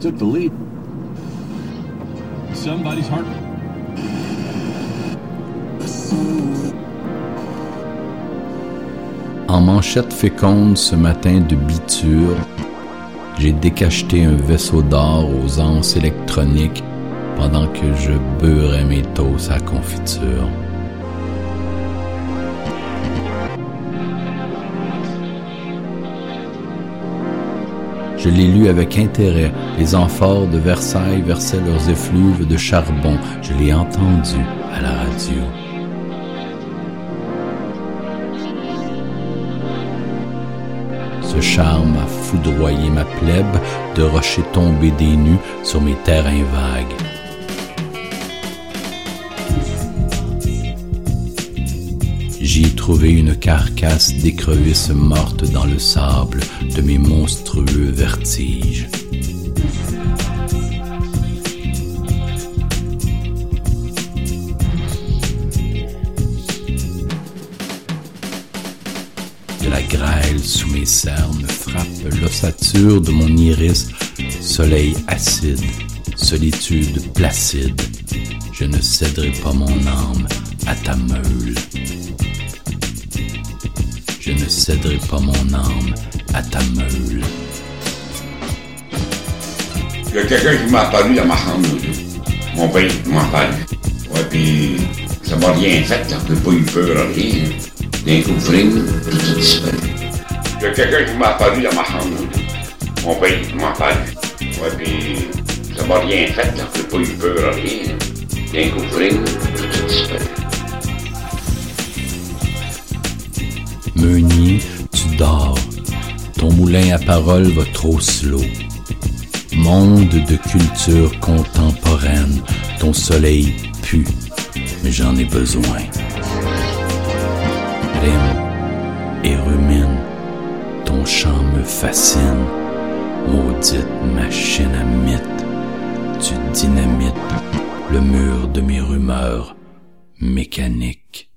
took the lead. Somebody's heart. En manchette féconde ce matin de biture, j'ai décacheté un vaisseau d'or aux anses électroniques pendant que je beurrais mes toasts à Je l'ai lu avec intérêt. Les amphores de Versailles versaient leurs effluves de charbon. Je l'ai entendu à la radio. Ce charme a foudroyé ma plèbe de rocher tombés des nues sur mes terrains vagues. J'y ai trouvé une carcasse d'écrevisse morte dans le sable de mes monstrueux vertiges. De la grêle sous mes cernes frappe l'ossature de mon iris, soleil acide, solitude placide. Je ne céderai pas mon âme à ta meule. Je ne céderai pas mon âme à ta meule. Il y a quelqu'un qui m'a apparu dans ma chambre. Mon père m'a apparu. Ouais, puis ça m'a rien fait, là. J'ai pas eu peur, rien. D'un coup, fring, tout a disparu. Il y a quelqu'un qui m'a apparu dans ma chambre. Mon père m'a apparu. Ouais, puis ça m'a rien fait, là. J'ai pas eu peur, rien. D'un coup, fring, tout a dors. Ton moulin à parole va trop slow. Monde de culture contemporaine, ton soleil pue, mais j'en ai besoin. Rime et rumine, ton chant me fascine. Maudite machine à mythe, tu dynamites le mur de mes rumeurs mécaniques.